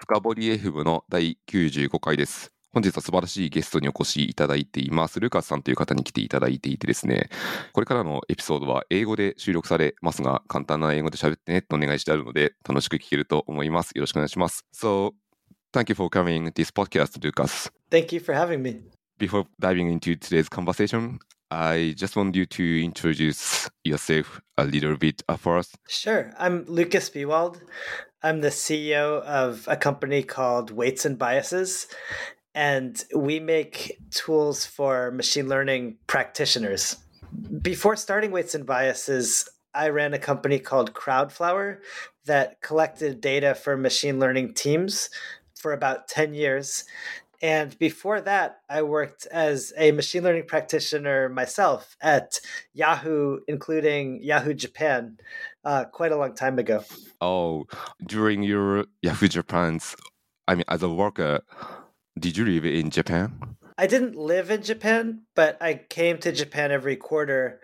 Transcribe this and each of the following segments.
深掘り FM の第95回です。本日は素晴らしいゲストにお越しいただいています。ルカスさんという方に来ていただいていてですね、これからのエピソードは英語で収録されますが、簡単な英語で喋ってねとお願いしてあるので、楽しく聞けると思います。よろしくお願いします。So, thank you for coming this podcast, Lucas. Thank you for having me. Before diving into today's conversation, I just want you to introduce yourself a little bit first. Sure. I'm Lucas Bewald. I'm the CEO of a company called Weights and Biases, and we make tools for machine learning practitioners. Before starting Weights and Biases, I ran a company called Crowdflower that collected data for machine learning teams for about 10 years. And before that, I worked as a machine learning practitioner myself at Yahoo, including Yahoo Japan, uh, quite a long time ago. Oh, during your Yahoo Japan's, I mean, as a worker, did you live in Japan? I didn't live in Japan, but I came to Japan every quarter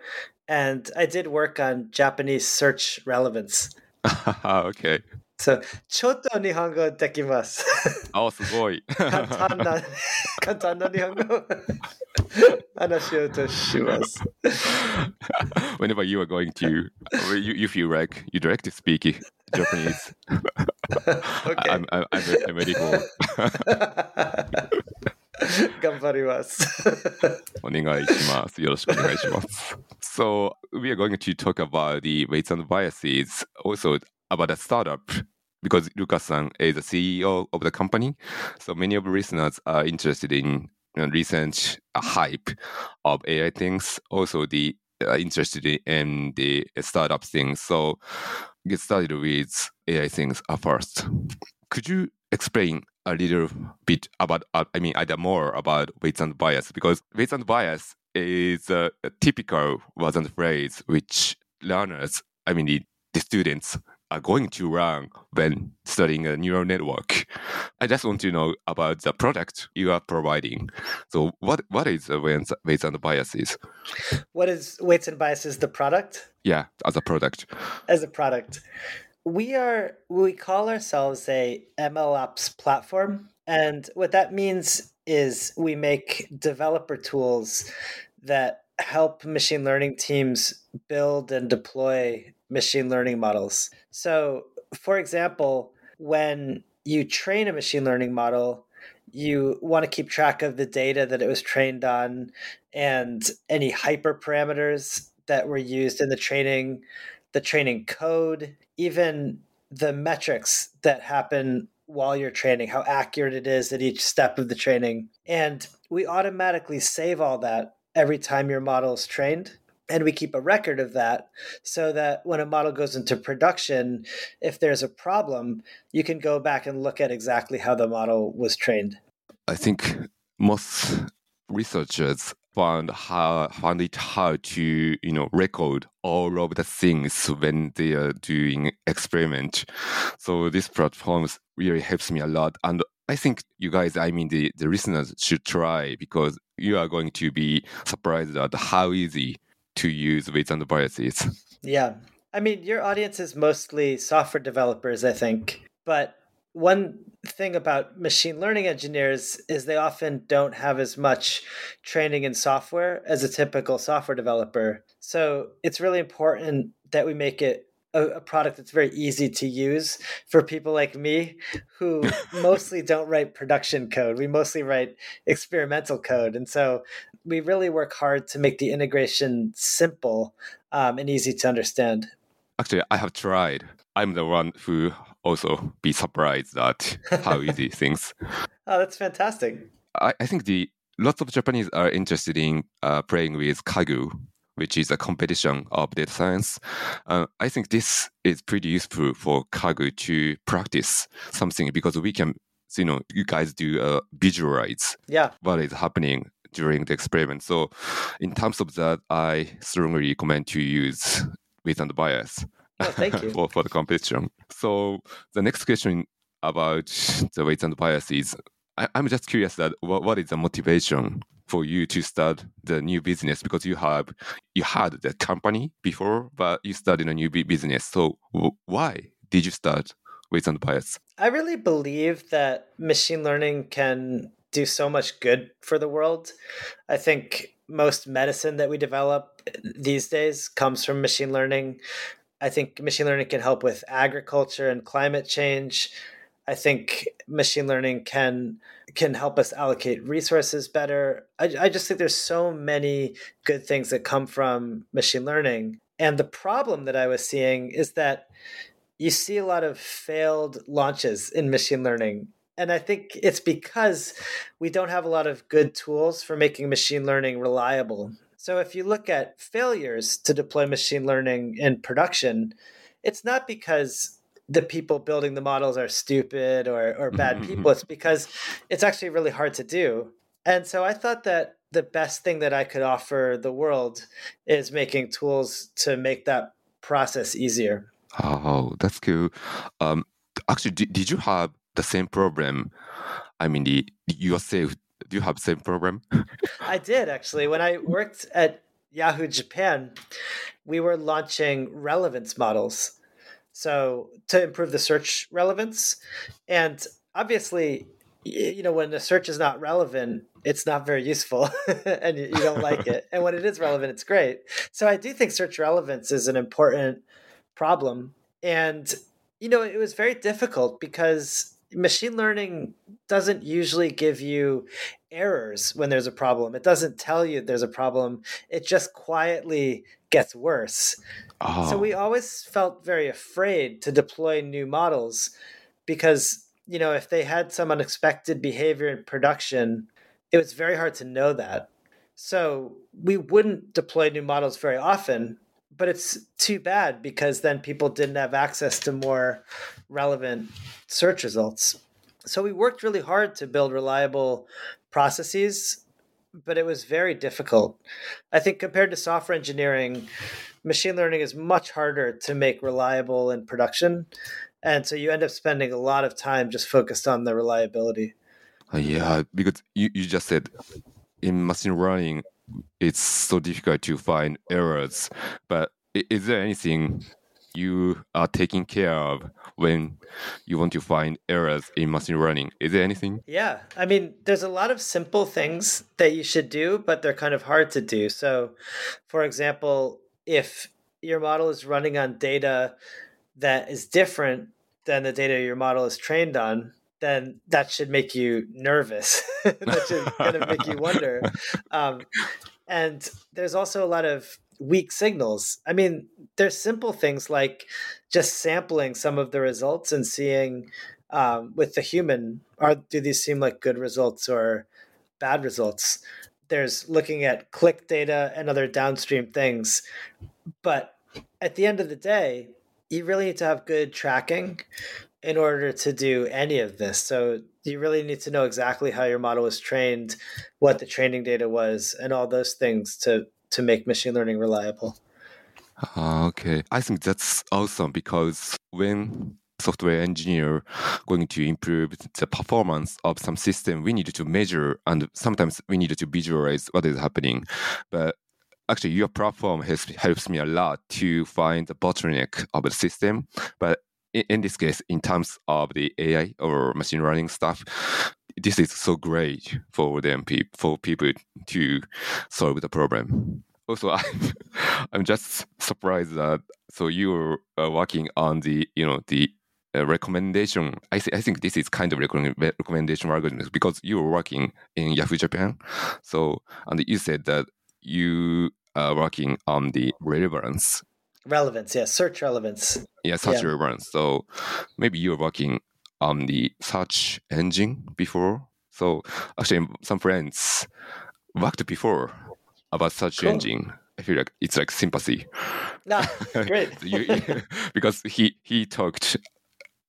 and I did work on Japanese search relevance. okay. So, ちょっと日本語できます。あ、すごい。簡単な、簡単な日本語話をとします。 Whenever you are going to, or you, you feel like you direct to speak Japanese, Okay. I'm, I'm, I'm, I'm ready for 頑張ります。お願いします。よろしくお願いします。so, we are going to talk about the weights and biases, also about a startup, because Lucas-san is the CEO of the company. So, many of the listeners are interested in recent uh, hype of AI things, also the uh, interested in the startup things. So, get started with AI things first. Could you explain a little bit about, uh, I mean, either more about weights and bias? Because weights and bias is a, a typical and phrase which learners, I mean, the, the students are going to learn when studying a neural network. I just want to know about the product you are providing. So, what what is weights weights and biases? What is Weights and Biases, the product? Yeah, as a product. as a product. We are we call ourselves a MLOps platform, and what that means is we make developer tools that help machine learning teams build and deploy machine learning models. So, for example, when you train a machine learning model, you want to keep track of the data that it was trained on and any hyperparameters that were used in the training, the training code, even the metrics that happen while you're training, how accurate it is at each step of the training. And we automatically save all that every time your model is trained. And we keep a record of that so that when a model goes into production, if there's a problem, you can go back and look at exactly how the model was trained. I think most researchers found how found it hard to you know record all of the things when they are doing experiment. So this platform really helps me a lot, and I think you guys, I mean the the listeners, should try because you are going to be surprised at how easy to use weights and biases. Yeah. I mean, your audience is mostly software developers, I think. But one thing about machine learning engineers is they often don't have as much training in software as a typical software developer. So it's really important that we make it a, a product that's very easy to use for people like me who mostly don't write production code. We mostly write experimental code. And so we really work hard to make the integration simple um, and easy to understand. Actually, I have tried. I'm the one who also be surprised at how easy things. Oh, that's fantastic. I, I think the lots of Japanese are interested in uh, playing with Kaggle, which is a competition of data science. Uh, I think this is pretty useful for Kaggle to practice something because we can, you know, you guys do uh, visualize Yeah. what is happening during the experiment. So, in terms of that, I strongly recommend to use weight and bias Oh, thank you. for, for the competition. So, the next question about the weights and bias is I, I'm just curious that what, what is the motivation for you to start the new business because you have you had the company before but you started a new business so w- why did you start weights and bias? I really believe that machine learning can do so much good for the world. I think most medicine that we develop these days comes from machine learning. I think machine learning can help with agriculture and climate change. I think machine learning can can help us allocate resources better. I, I just think there's so many good things that come from machine learning. And the problem that I was seeing is that you see a lot of failed launches in machine learning. And I think it's because we don't have a lot of good tools for making machine learning reliable. So if you look at failures to deploy machine learning in production, it's not because the people building the models are stupid or, or bad people. It's because it's actually really hard to do. And so I thought that the best thing that I could offer the world is making tools to make that process easier. Oh, that's cool. Um, actually, did, did you have the same problem? I mean, the yourself. Do you have same problem? I did actually. When I worked at Yahoo Japan, we were launching relevance models, so to improve the search relevance, and obviously, you know, when the search is not relevant, it's not very useful and you don't like it. And when it is relevant, it's great. So I do think search relevance is an important problem. And, you know, it was very difficult because machine learning doesn't usually give you errors when there's a problem. It doesn't tell you there's a problem. It just quietly gets worse. Oh. So we oh. always felt very afraid to deploy new models because, you know, if they had some unexpected behavior in production, it was very hard to know that. So we wouldn't deploy new models very often but it's too bad because then people didn't have access to more relevant search results. So we worked really hard to build reliable processes, but it was very difficult. I think compared to software engineering, machine learning is much harder to make reliable in production. And so you end up spending a lot of time just focused on the reliability. Uh, yeah, because you, you just said in machine learning, it's so difficult to find errors. But is there anything you are taking care of when you want to find errors in machine learning? Is there anything? Yeah. I mean, there's a lot of simple things that you should do, but they're kind of hard to do. So, for example, if your model is running on data that is different than the data your model is trained on, then that should make you nervous. that should kind of make you wonder. Um, and there's also a lot of weak signals. I mean, there's simple things like just sampling some of the results and seeing um, with the human are do these seem like good results or bad results. There's looking at click data and other downstream things, but at the end of the day, you really need to have good tracking in order to do any of this. So you really need to know exactly how your model was trained, what the training data was, and all those things to to make machine learning reliable. Uh, okay, I think that's awesome because when software engineer going to improve the performance of some system, we need to measure and sometimes we need to visualize what is happening. But actually, your platform has, helps me a lot to find the bottleneck of the system. But in, this case, in terms of the AI or machine learning stuff, this is so great for them for people to solve the problem. Also, I'm I'm just surprised that so you're uh, working on the you know the uh, recommendation. I th- I think this is kind of recommendation algorithm because you were working in Yahoo Japan. So and you said that you are working on the relevance. Relevance, yeah, search relevance. Yeah, search yeah. relevance. So maybe you're working on the search engine before. So actually, some friends worked before about search cool. engine. I feel like it's like sympathy. No, great. because he he talked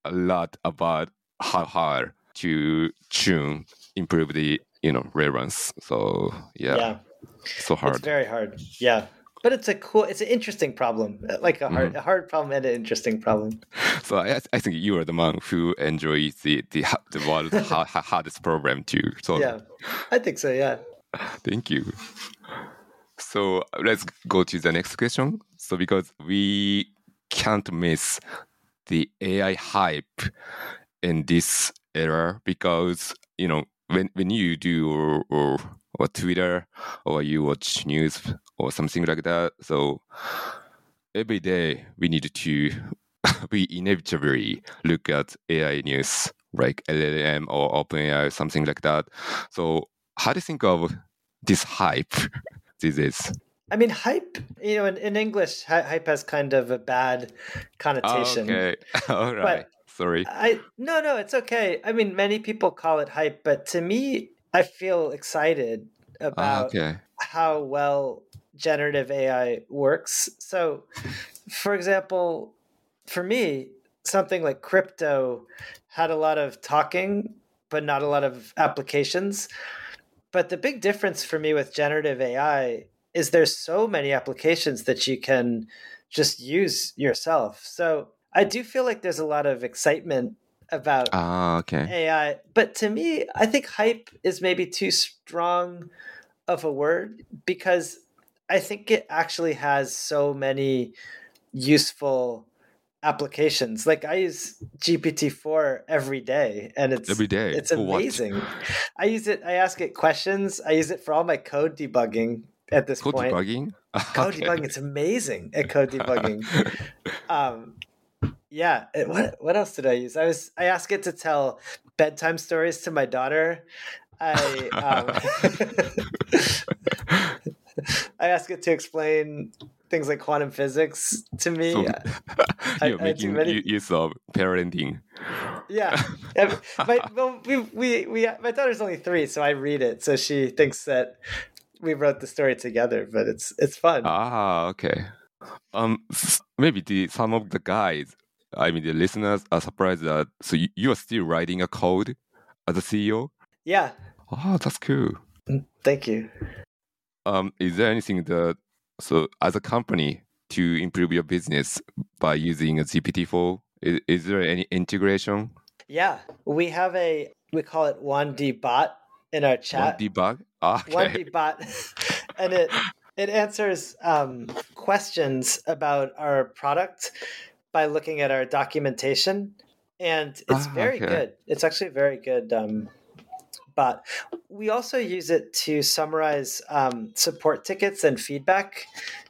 a lot about how hard to tune, improve the you know relevance. So yeah, yeah. so hard. It's very hard. Yeah, but it's a cool it's an interesting problem like a hard, mm-hmm. a hard problem and an interesting problem. So I, I think you are the man who enjoys the the, the world's hardest problem too so. Yeah i think so yeah. Thank you. So let's go to the next question. So because we can't miss the AI hype in this era because you know when when you do or, or or Twitter or you watch news or something like that. So every day we need to we inevitably look at AI news like LLM or OpenAI, something like that. So how do you think of this hype these days? I mean, hype, you know, in, in English, hype has kind of a bad connotation. Okay. All right. But Sorry. I no, no, it's okay. I mean, many people call it hype, but to me, I feel excited Ah, about okay. how well generative AI works. So, for example, for me, something like crypto had a lot of talking, but not a lot of applications. But the big difference for me with generative AI is there's so many applications that you can just use yourself. So I do feel like there's a lot of excitement about Ah, okay. AI, but to me, I think hype is maybe too strong of a word because I think it actually has so many useful applications. Like I use GPT-4 every day and it's Every day. it's amazing. I use it I ask it questions. I use it for all my code debugging at this point. Code point. debugging? Code Okay. debugging, it's amazing at code debugging. um yeah it- what what else did i use? I was i asked it to tell bedtime stories to my daughter. I um, i ask it to explain things like quantum physics to me. So you're I making many- use of parenting. yeah. Yeah, my, well, we, we, we, my daughter's only three so i read it so she thinks that we wrote the story together but it's it's fun. Ah, okay. Um, maybe the some of the guys, I mean the listeners, are surprised that so you, you are still writing a code as a CEO. yeah Oh, that's cool. thank you Um, is there anything that so as a company to improve your business by using a GPT-4? Is, is there any integration? Yeah, we have a we call it WandBot in our chat. One chat. debug? Ah, One. D bot, and it it answers um, questions about our product by looking at our documentation, and it's Ah, very okay. good. It's actually very good um, bot. We also use it to summarize um, support tickets and feedback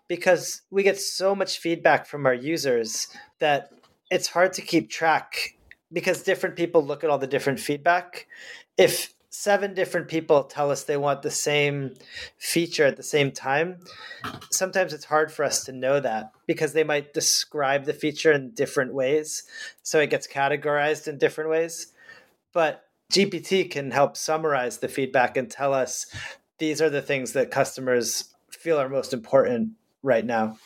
because we get so much feedback from our users that it's hard to keep track because different people look at all the different feedback. If seven different people tell us they want the same feature at the same time, sometimes it's hard for us to know that because they might describe the feature in different ways. So it gets categorized in different ways. But GPT can help summarize the feedback and tell us these are the things that customers feel are most important right now.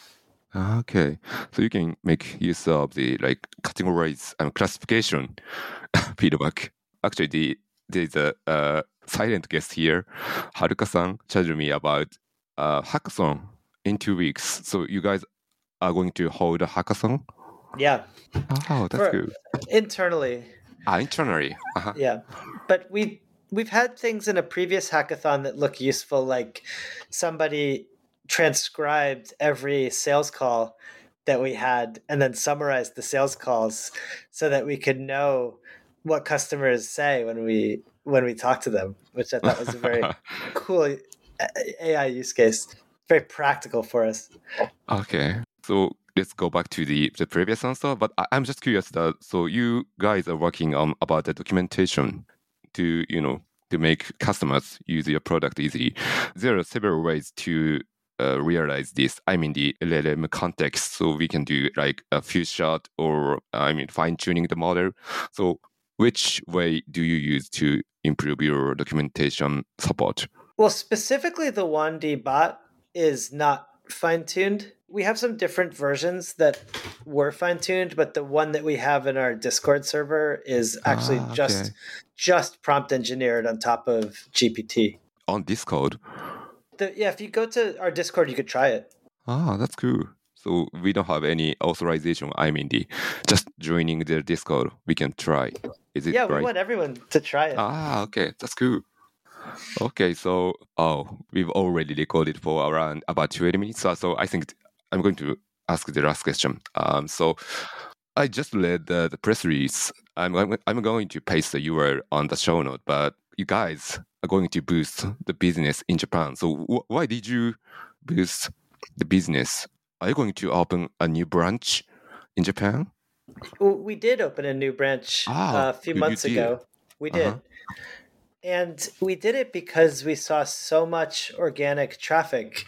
Okay, so you can make use of the like categorize and classification feedback. Actually, the there's a uh, silent guest here, Haruka-san, told me about uh, hackathon in two weeks. So you guys are going to hold a hackathon. Yeah, Oh, that's For- good. internally. Ah, internally. Uh-huh. Yeah, but we we've had things in a previous hackathon that look useful, like somebody transcribed every sales call that we had and then summarized the sales calls so that we could know what customers say when we when we talk to them, which I thought was a very cool AI use case. Very practical for us. Okay, so let's go back to the, the previous answer. But I, I'm just curious that so you guys are working on about the documentation to you know to make customers use your product easily. There are several ways to uh, realize this. I mean the LLM context, so we can do like a few shot or I mean fine tuning the model. So which way do you use to improve your documentation support? Well, specifically, the WandBot is not fine tuned. We have some different versions that were fine tuned, but the one that we have in our Discord server is actually Ah, just okay. just prompt engineered on top of GPT. On Discord. The, yeah, if you go to our Discord, you could try it. Ah, that's cool. So we don't have any authorization. I mean, the just joining the Discord, we can try. Is it yeah, right? we want everyone to try it. Ah, okay, that's cool. Okay, so oh, we've already recorded for around about twenty minutes. So, so I think I'm going to ask the last question. Um, so I just read the, the press release. I'm, I'm I'm going to paste the URL on the show note, but you guys are going to boost the business in Japan. So wh- why did you boost the business? Are you going to open a new branch in Japan? We did open a new branch Ah, uh, a few months ago. We did. Uh-huh. And we did it because we saw so much organic traffic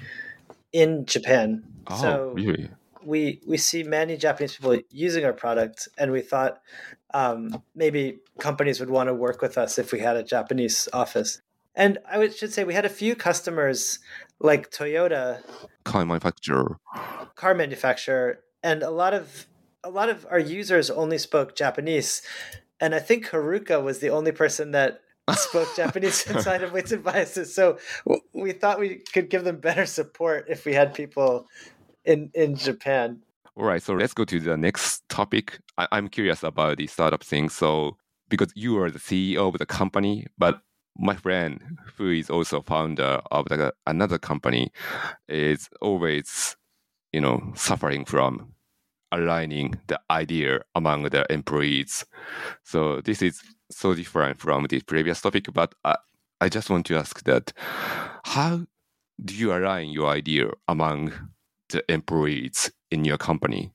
in Japan. Oh, so really? we we see many Japanese people using our product, and we thought um, maybe companies would want to work with us if we had a Japanese office. And I would, should say we had a few customers like Toyota, Car manufacturer. car manufacturer, and a lot of a lot of our users only spoke Japanese. And I think Haruka was the only person that spoke Japanese inside of Weights and Biases. So we thought we could give them better support if we had people in in Japan. All right, so let's go to the next topic. I, I'm curious about the startup thing. So, because you are the CEO of the company, but my friend, who is also founder of the, another company, is always, you know, suffering from aligning the idea among the employees. So this is so different from the previous topic, but I, I just want to ask that how do you align your idea among the employees in your company?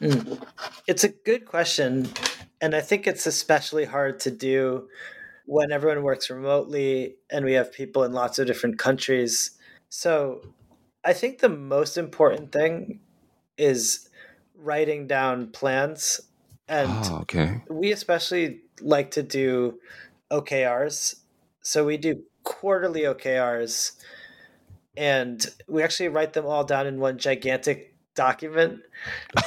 Mm. It's a good question. And I think it's especially hard to do when everyone works remotely and we have people in lots of different countries. So I think the most important thing is writing down plans. And oh, okay. we especially like to do OKRs. So we do quarterly OKRs and we actually write them all down in one gigantic document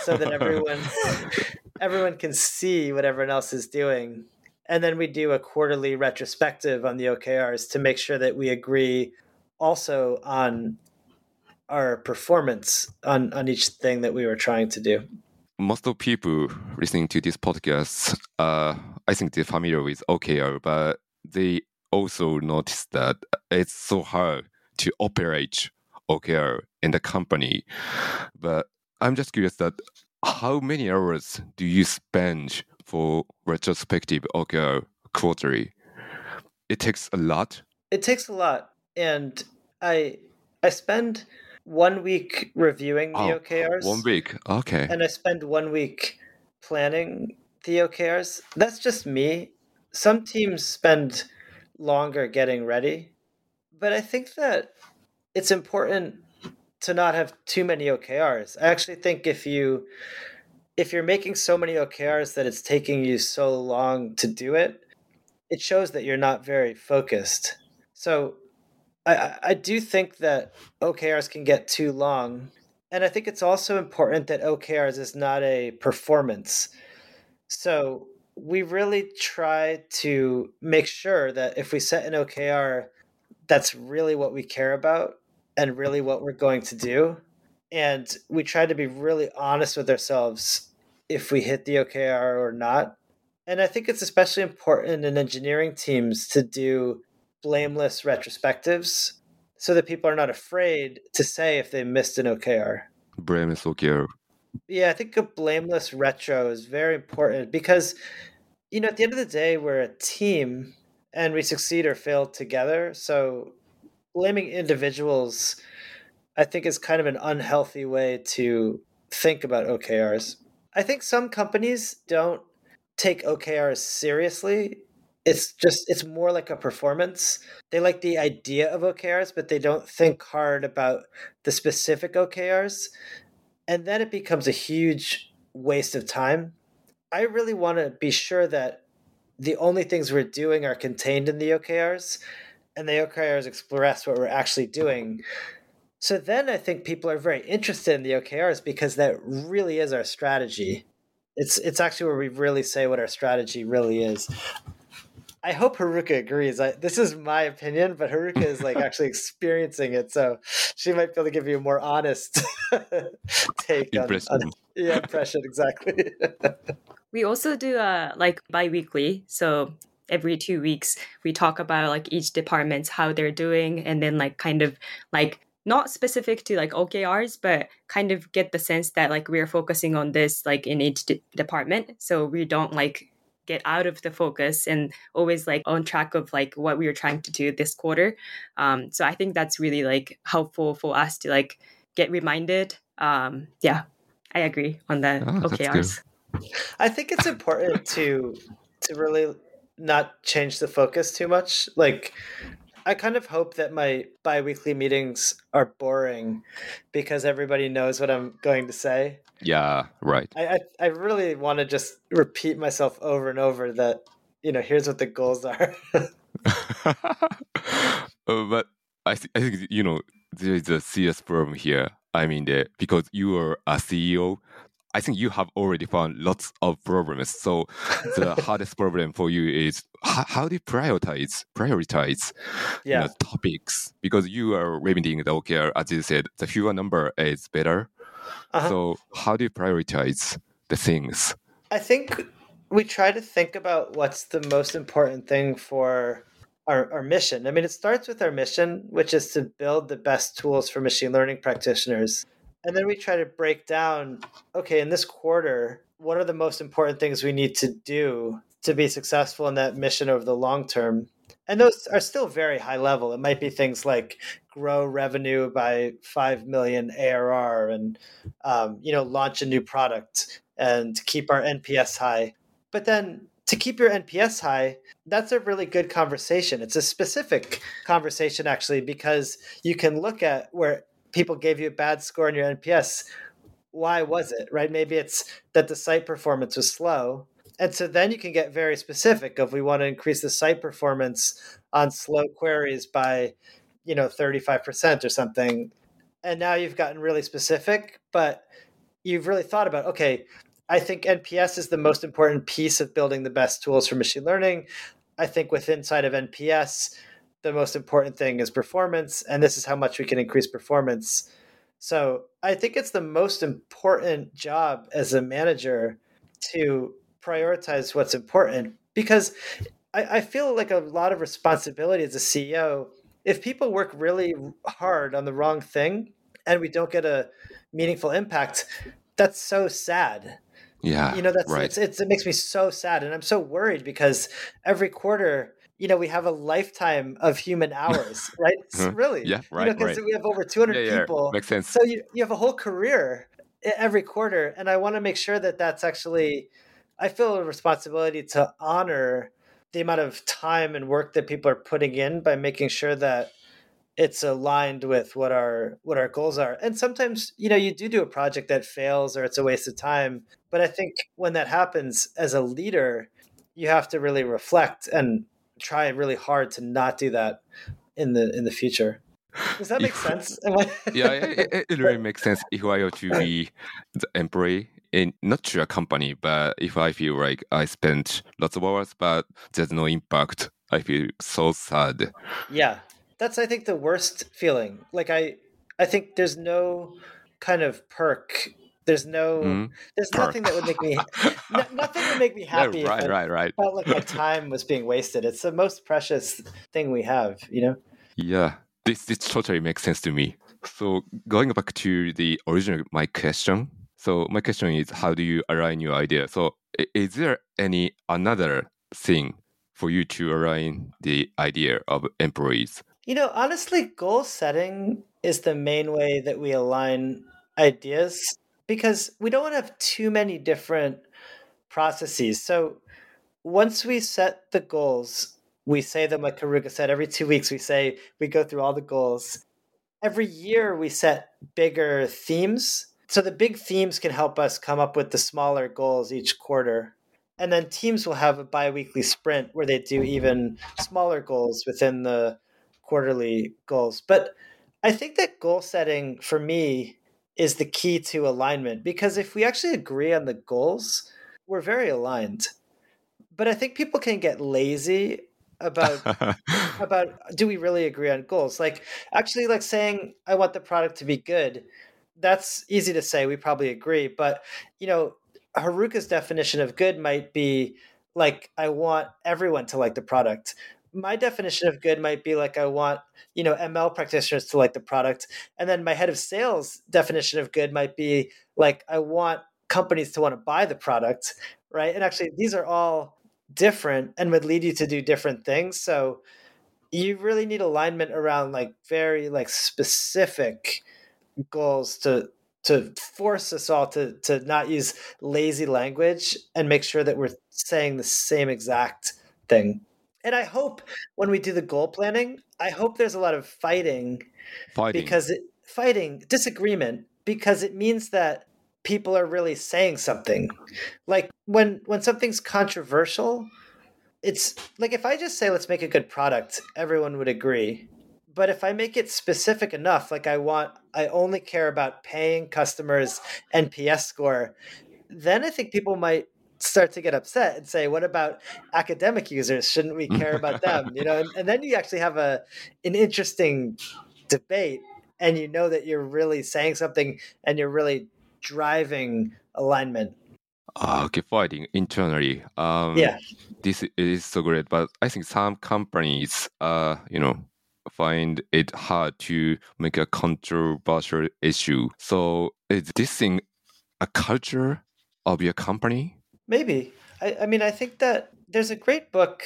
so that everyone everyone can see what everyone else is doing. And then we do a quarterly retrospective on the OKRs to make sure that we agree also on our performance on, on each thing that we were trying to do. Most of people listening to this podcast, uh, I think they're familiar with OKR, but they also notice that it's so hard to operate OKR in the company. But I'm just curious that how many hours do you spend for retrospective OKR quarterly? It takes a lot. It takes a lot. And I I spend one week reviewing the Oh, OKRs. One week. Okay. and I spend one week planning the OKRs. That's just me. Some teams spend longer getting ready, but I think that it's important to not have too many OKRs. I actually think if you if you're making so many OKRs that it's taking you so long to do it, it shows that you're not very focused. So I- I do think that OKRs can get too long and I think it's also important that OKRs is not a performance. So we really try to make sure that if we set an OKR, that's really what we care about and really what we're going to do. And we try to be really honest with ourselves if we hit the OKR or not. And I think it's especially important in engineering teams to do blameless retrospectives so that people are not afraid to say if they missed an OKR. Blameless OKR. Yeah, I think a blameless retro is very important because, you know, at the end of the day, we're a team and we succeed or fail together. So blaming individuals, I think, is kind of an unhealthy way to think about OKRs. I think some companies don't take OKRs seriously. It's just, it's more like a performance. They like the idea of OKRs, but they don't think hard about the specific OKRs and then it becomes a huge waste of time. I really want to be sure that the only things we're doing are contained in the OKRs and the OKRs express what we're actually doing. So then I think people are very interested in the OKRs because that really is our strategy. It's it's actually where we really say what our strategy really is. I hope Haruka agrees. I, this is my opinion, but Haruka is like actually experiencing it, so she might be able to give you a more honest take Impression. on yeah impression exactly. We also do uh, like bi-weekly. So every two weeks we talk about like each department's how they're doing and then like kind of like not specific to like OKRs, but kind of get the sense that like we're focusing on this like in each de- department. So we don't like get out of the focus and always like on track of like what we were trying to do this quarter. Um, so I think that's really like helpful for us to like get reminded. Um, yeah, I agree on the Oh, that's OKRs. I think it's important to to really not change the focus too much. Like I kind of hope that my bi-weekly meetings are boring because everybody knows what I'm going to say. Yeah, right. I I, I really want to just repeat myself over and over that you know here's what the goals are. Uh, but I, th- I think you know there is a serious problem here. I mean, the, because you are a CEO, I think you have already found lots of problems. So the hardest problem for you is how, how do you prioritize prioritize you know, topics because you are limiting the OKR as you said the fewer number is better. Uh-huh. So how do you prioritize the things? I think we try to think about what's the most important thing for our, our mission. I mean, it starts with our mission, which is to build the best tools for machine learning practitioners. And then we try to break down okay, in this quarter, what are the most important things we need to do to be successful in that mission over the long term? And those are still very high level. It might be things like grow revenue by 5 million ARR and, um, you know, launch a new product and keep our NPS high. But then to keep your NPS high, that's a really good conversation. It's a specific conversation, actually, because you can look at where people gave you a bad score on your NPS. Why was it, right? Maybe it's that the site performance was slow. And so then you can get very specific of we want to increase the site performance on slow queries by, you know, 35% or something. And now you've gotten really specific, but you've really thought about, okay, I think NPS is the most important piece of building the best tools for machine learning. I think with inside of NPS, the most important thing is performance, and this is how much we can increase performance. So I think it's the most important job as a manager to prioritize what's important because I, I feel like a lot of responsibility as a CEO. If people work really hard on the wrong thing and we don't get a meaningful impact, that's so sad Yeah, you know that's right. it's, it's, it makes me so sad and i'm so worried because every quarter you know we have a lifetime of human hours right Uh-huh. really Yeah, you right, know because right. we have over 200 Yeah, yeah, people makes sense. so you, you have a whole career every quarter and i want to make sure that that's actually i feel a responsibility to honor the amount of time and work that people are putting in by making sure that it's aligned with what our what our goals are. And sometimes you know you do do a project that fails or it's a waste of time but i think when that happens as a leader you have to really reflect and try really hard to not do that in the in the future. Does that make sense? I- yeah, it, it- it really makes sense. If I were to be the employee in not to a company, but if I feel like I spent lots of hours, but there's no impact, I feel so sad. Yeah. That's I think the worst feeling. Like I I think there's no kind of perk. There's no Mm, there's perk. nothing that would make me no, nothing would make me happy if right, I right, right. felt like my time was being wasted. It's the most precious thing we have, you know? Yeah, this this totally makes sense to me. So going back to the original my question. So my question is, how do you align your idea? So is there any another thing for you to align the idea of employees? You know, honestly, goal setting is the main way that we align ideas because we don't want to have too many different processes. So once we set the goals, we say them like Haruka said, every two weeks we say we go through all the goals. Every year we set bigger themes. So the big themes can help us come up with the smaller goals each quarter. And then teams will have a bi-weekly sprint where they do even smaller goals within the quarterly goals. But I think that goal setting for me is the key to alignment because if we actually agree on the goals, we're very aligned. But I think people can get lazy about about do we really agree on goals? Like actually like saying I want the product to be good. That's easy to say, we probably agree, but you know, Haruka's definition of good might be like I want everyone to like the product. my definition of good might be like I want, you know, ML practitioners to like the product. And then my head of sales definition of good might be like I want companies to want to buy the product, right? And actually these are all different and would lead you to do different things. So you really need alignment around like very like specific goals to to force us all to to not use lazy language and make sure that we're saying the same exact thing. And I hope when we do the goal planning, I hope there's a lot of fighting, Fighting. because it, fighting disagreement because it means that people are really saying something. Like when when something's controversial, it's like if I just say let's make a good product, everyone would agree. But if I make it specific enough, like I want I only care about paying customers NPS score, then I think people might start to get upset and say, "What about academic users? Shouldn't we care about them?" You know, and, and then you actually have a an interesting debate, and you know that you're really saying something and you're really driving alignment. Ah, okay, fighting internally. Um, Yeah, this is so great, but I think some companies, uh, you know, find it hard to make a controversial issue. So is this thing a culture of your company? maybe. I, I mean, I think that there's a great book.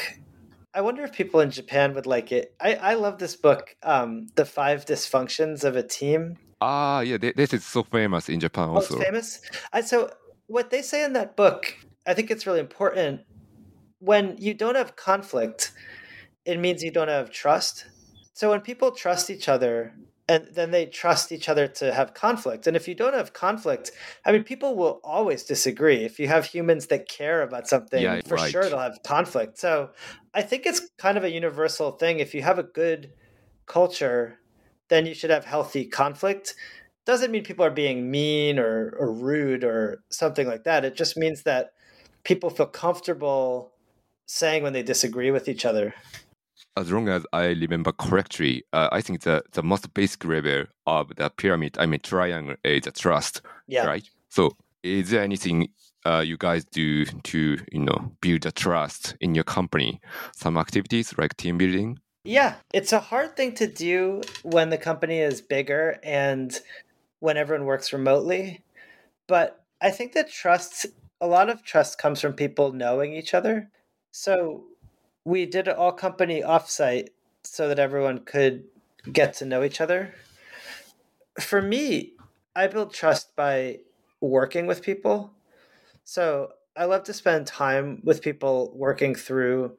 I wonder if people in Japan would like it. I, I love this book, um, The Five Dysfunctions of a Team. Ah, yeah, thi- this is so famous in Japan Oh, also. famous. I, so what they say in that book, I think it's really important. When you don't have conflict, it means you don't have trust. So when people trust each other, and then they trust each other to have conflict. And if you don't have conflict, I mean, people will always disagree. If you have humans that care about something, Yeah, for right. sure they'll have conflict. So I think it's kind of a universal thing. If you have a good culture, then you should have healthy conflict. Doesn't mean people are being mean or, or rude or something like that. It just means that people feel comfortable saying when they disagree with each other. As long as I remember correctly, uh, I think the, the most basic level of the pyramid, I mean triangle, is the trust, Yeah. right? So is there anything uh, you guys do to, you know, build the trust in your company? Some activities like team building? Yeah, it's a hard thing to do when the company is bigger and when everyone works remotely. But I think that trust, a lot of trust comes from people knowing each other. So we did an all company offsite so that everyone could get to know each other. For me, I build trust by working with people. So I love to spend time with people working through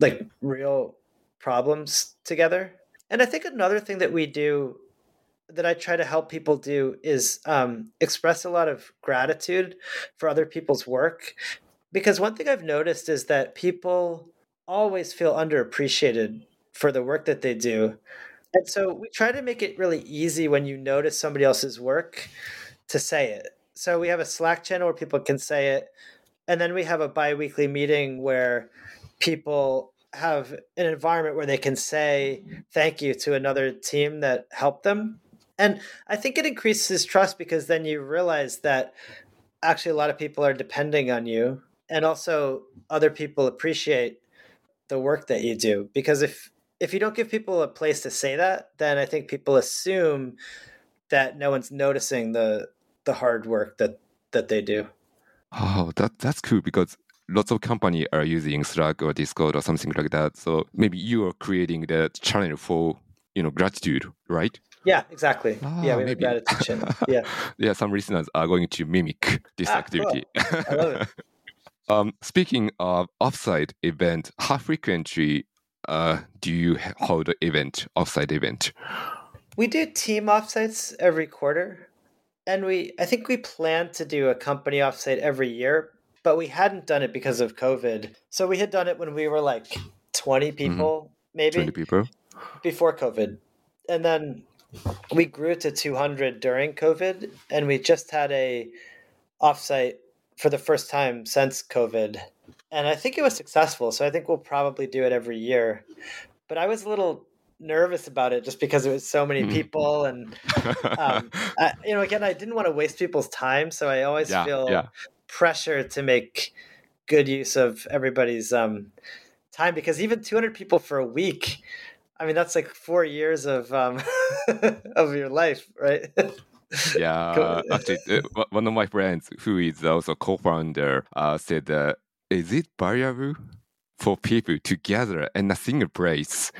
like real problems together. And I think another thing that we do that I try to help people do is um, express a lot of gratitude for other people's work. Because one thing I've noticed is that people always feel underappreciated for the work that they do. And so we try to make it really easy when you notice somebody else's work to say it. So we have a Slack channel where people can say it. And then we have a bi weekly meeting where people have an environment where they can say thank you to another team that helped them. And I think it increases trust because then you realize that actually a lot of people are depending on you and also other people appreciate the work that you do because if if you don't give people a place to say that then i think people assume that no one's noticing the the hard work that that they do Oh, that that's cool because lots of company are using Slack or Discord or something like that. So maybe you are creating the channel for you know gratitude, right? yeah exactly Ah, yeah we have maybe. gratitude yeah yeah, some listeners are going to mimic this Ah, activity. I love it. um, speaking of offsite event, how frequently uh, do you hold an event, offsite event? We do team offsites every quarter. And we I think we plan to do a company offsite every year, but we hadn't done it because of COVID. So we had done it when we were like 20 people, maybe 20 people? before COVID. And then we grew to 200 during COVID and we just had a offsite for the first time since COVID. And I think it was successful, so I think we'll probably do it every year. But I was a little nervous about it just because it was so many Mhm. people and um, I, you know again i didn't want to waste people's time so i always yeah, feel yeah. pressure to make good use of everybody's um, time because even 200 people for a week, I mean, that's like four years of um, of your life, right? yeah, actually, uh, one of my friends who is also co-founder uh, said, uh, "Is it valuable for people to gather in a single place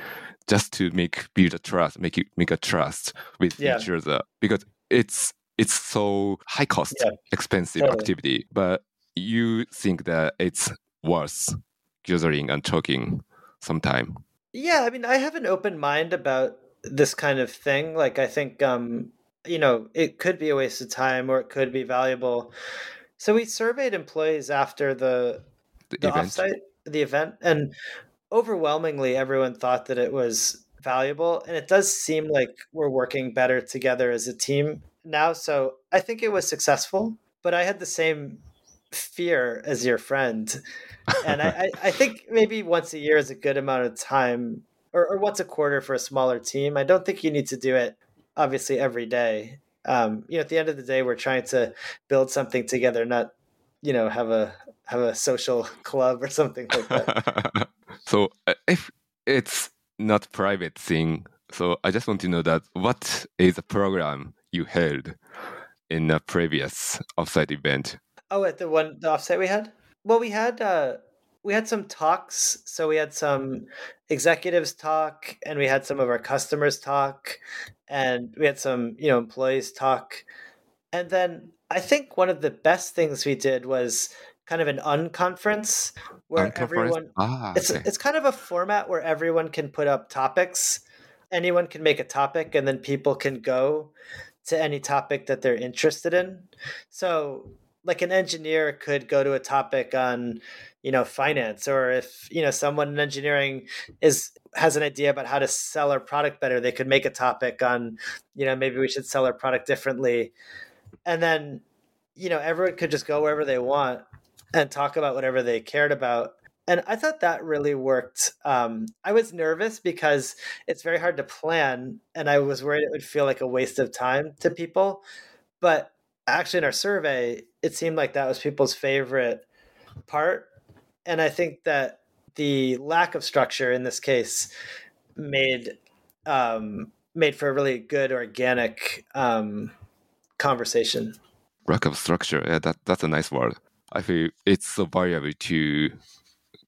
just to make build a trust, make it make a trust with Yeah. each other because it's it's so high cost, Yeah, expensive totally. activity, but you think that it's worth gathering and talking sometime." Yeah, I mean, I have an open mind about this kind of thing. Like, I think, um, you know, it could be a waste of time or it could be valuable. So we surveyed employees after the The, the event. offsite, the event, and overwhelmingly everyone thought that it was valuable. And it does seem like we're working better together as a team now. So I think it was successful, but I had the same fear as your friend. And I, I, think maybe once a year is a good amount of time, or, or once a quarter for a smaller team. I don't think you need to do it obviously every day. Um, you know, at the end of the day, we're trying to build something together, not you know have a have a social club or something like that. so uh, if it's not private thing, so I just want to know that what is a program you held in a previous offsite event? oh, at the one the offsite we had. Well, we had uh, we had some talks. So we had some executives talk, and we had some of our customers talk, and we had some you know employees talk, and then I think one of the best things we did was kind of an unconference where Unconference? everyone Ah, it's okay. it's kind of a format where everyone can put up topics. Anyone can make a topic, and then people can go to any topic that they're interested in. So, like an engineer could go to a topic on, you know, finance, or if you know someone in engineering is has an idea about how to sell our product better, they could make a topic on, you know, maybe we should sell our product differently, and then, you know, everyone could just go wherever they want and talk about whatever they cared about and I thought that really worked. Um, I was nervous because it's very hard to plan, and I was worried it would feel like a waste of time to people. But actually, in our survey, it seemed like that was people's favorite part, and I think that the lack of structure in this case made um, made for a really good organic um, conversation. Lack of structure. Yeah, that that's a nice word. I feel it's so valuable to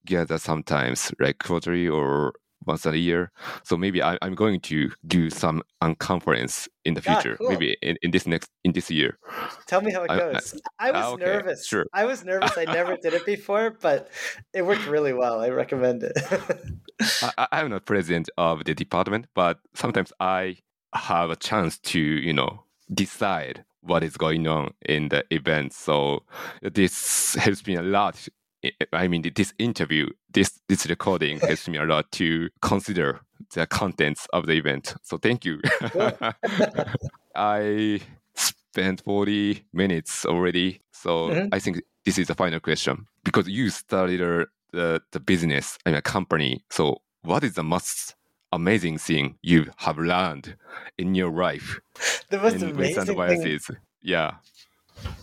get that sometimes, like quarterly or once a year. So maybe I, I'm going to do some unconference in the Ah, future. cool. Maybe in, in this next in this year. Tell me how it I- I- goes. I, was Ah, okay, nervous. sure. I was nervous. I never did it before, but it worked really well. I recommend it. I, I- I'm not president of the department, but sometimes I have a chance to, you know, decide what is going on in the event. So this helps me a lot. I- mean, this interview, this this recording helps me a lot to consider the contents of the event. So thank you. I spent 40 minutes already. So Mhm. I think this is the final question because you started the, the business and a company. So what is the most amazing thing you have learned in your life the most in waste and amazing thing. Yeah.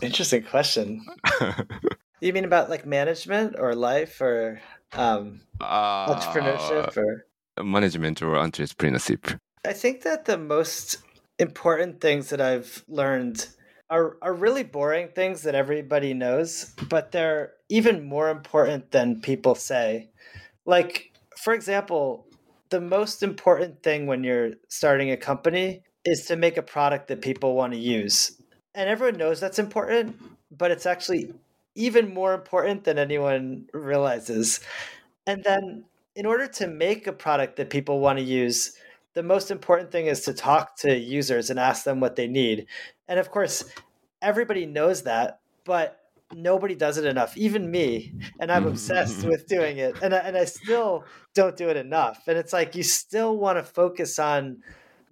Interesting question. You mean about like management or life or um, Uh, entrepreneurship or? management or entrepreneurship. I think that the most important things that I've learned are are really boring things that everybody knows, but they're even more important than people say. Like, for example, the most important thing when you're starting a company is to make a product that people want to use. And everyone knows that's important, but it's actually even more important than anyone realizes. And then, in order to make a product that people want to use, the most important thing is to talk to users and ask them what they need. And of course, everybody knows that, but nobody does it enough, even me. And I'm obsessed with doing it. And I, and I still don't do it enough. And it's like you still want to focus on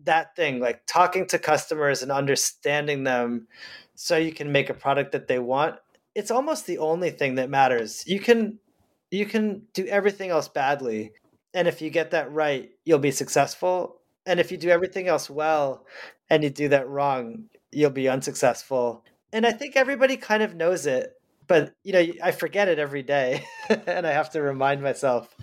that thing, like talking to customers and understanding them so you can make a product that they want. It's almost the only thing that matters. You can you can do everything else badly and if you get that right, you'll be successful. And if you do everything else well and you do that wrong, you'll be unsuccessful. And I think everybody kind of knows it, but you know, I forget it every day, and I have to remind myself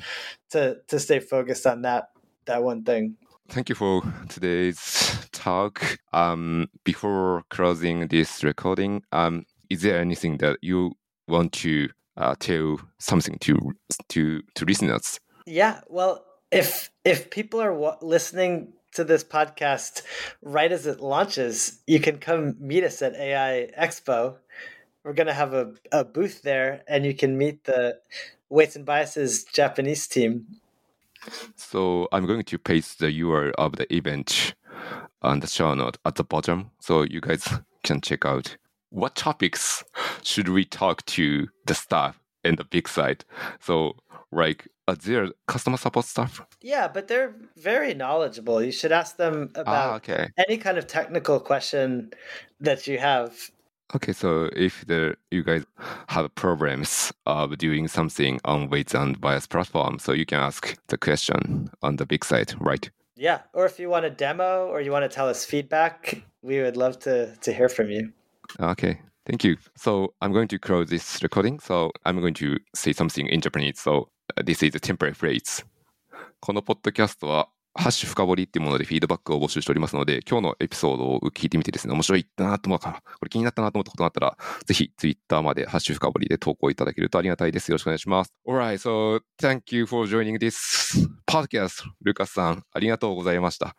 to to stay focused on that that one thing. Thank you for today's talk. Um, before closing this recording, um, is there anything that you want to uh, tell something to to to listeners? Yeah, well, if if people are w- listening to this podcast right as it launches, you can come meet us at AI Expo. We're going to have a, a booth there, and you can meet the Weights and Biases Japanese team. So I'm going to paste the URL of the event on the show note at the bottom, so you guys can check out what topics should we talk to the staff and the Big Sight. So like uh, their customer support staff. Yeah, but they're very knowledgeable. You should ask them Ah, about okay. any kind of technical question that you have. Okay, so if the you guys have problems of doing something on weights and bias platform, so you can ask the question on the Big Sight, right? Yeah, or if you want a demo or you want to tell us feedback, we would love to to hear from you. Okay, thank you. So I'm going to close this recording. So I'm going to say something in Japanese. So this is a temporary phrase. このポッドキャストは、ハッシュ深掘りっていうものでフィードバックを募集しておりますので、今日のエピソードを聞いてみてですね、面白いなと思うから、これ気になったなと思ったことがあったら、ぜひツイッターまでハッシュ深掘りで投稿いただけるとありがたいです。よろしくお願いします。Alright, so thank you for joining this podcast. ルカスさん、ありがとうございました。